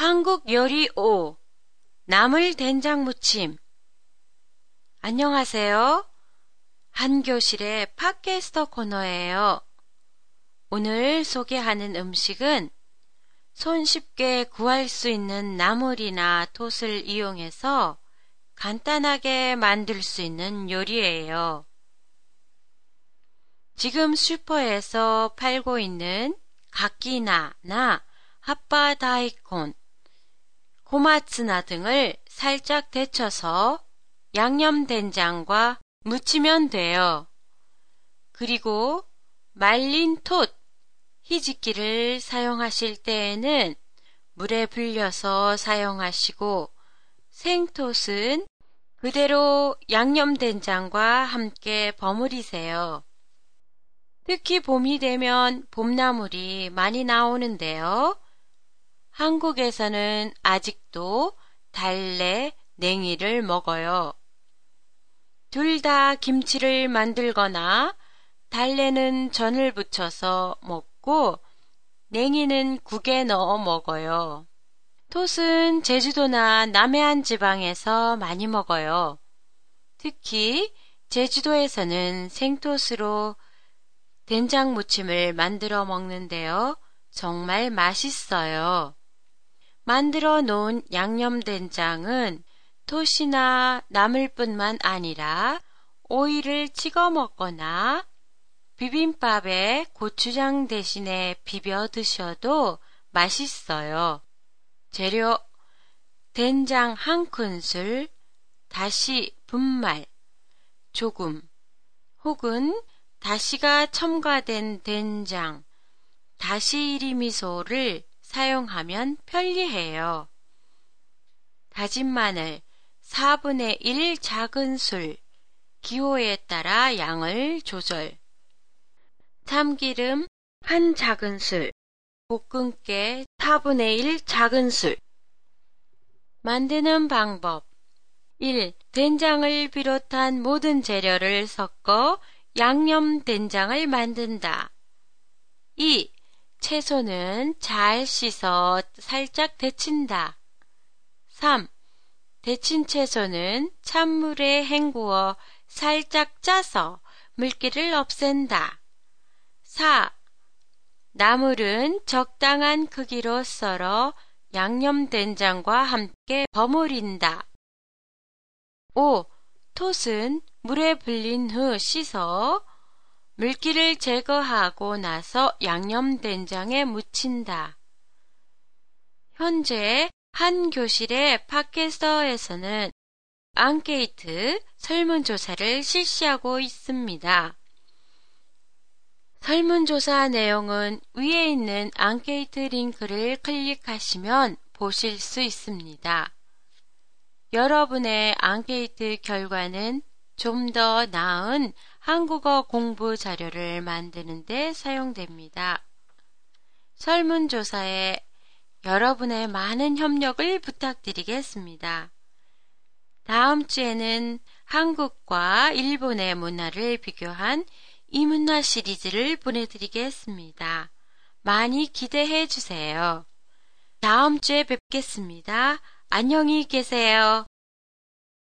한국 요리 5 나물 된장 무침 안녕하세요. 한교실의 팟캐스터 코너예요. 오늘 소개하는 음식은 손쉽게 구할 수 있는 나물이나 톳을 이용해서 간단하게 만들 수 있는 요리예요. 지금 슈퍼에서 팔고 있는 가끼나나 핫바 다이콘, 고마츠나 등을 살짝 데쳐서 양념 된장과 무치면 돼요. 그리고 말린 톳, 희지기를 사용하실 때에는 물에 불려서 사용하시고 생톳은 그대로 양념 된장과 함께 버무리세요. 특히 봄이 되면 봄나물이 많이 나오는데요. 한국에서는 아직도 달래, 냉이를 먹어요. 둘 다 김치를 만들거나 달래는 전을 부쳐서 먹고 냉이는 국에 넣어 먹어요. 톳은 제주도나 남해안 지방에서 많이 먹어요. 특히 제주도에서는 생톳으로 된장 무침을 만들어 먹는데요. 정말 맛있어요. 만들어 놓은 양념 된장은 톳이나 나물 뿐만 아니라 오이를 찍어 먹거나 비빔밥에 고추장 대신에 비벼 드셔도 맛있어요. 재료 된장 한 큰술, 다시 분말, 조금, 혹은 다시가 첨가된 된장, 다시 이리 미소를 사용하면 편리해요. 다진 마늘 4분의 1 작은 술, 기호에 따라 양을 조절. 참기름 한 작은 술, 볶음깨 4분의 1 작은 술. 만드는 방법 1. 된장을 비롯한 모든 재료를 섞어 양념 된장을 만든다. 2. 채소는 잘 씻어 살짝 데친다. 3. 데친 채소는 찬물에 헹구어 살짝 짜서 물기를 없앤다. 4. 나물은 적당한 크기로 썰어 양념 된장과 함께 버무린다. 5. 톳은 물에 불린 후 씻어 물기를 제거하고 나서 양념 된장에 묻힌다. 현재 한 교실의 팟캐스터에서는 앙케이트 설문조사를 실시하고 있습니다. 설문조사 내용은 위에 있는 앙케이트 링크를 클릭하시면 보실 수 있습니다. 여러분의 앙케이트 결과는 좀 더 나은 한국어 공부 자료를 만드는데 사용됩니다. 설문조사에 여러분의 많은 협력을 부탁드리겠습니다. 다음 주에는 한국과 일본의 문화를 비교한 이문화 시리즈를 보내드리겠습니다. 많이 기대해 주세요. 다음 주에 뵙겠습니다. 안녕히 계세요.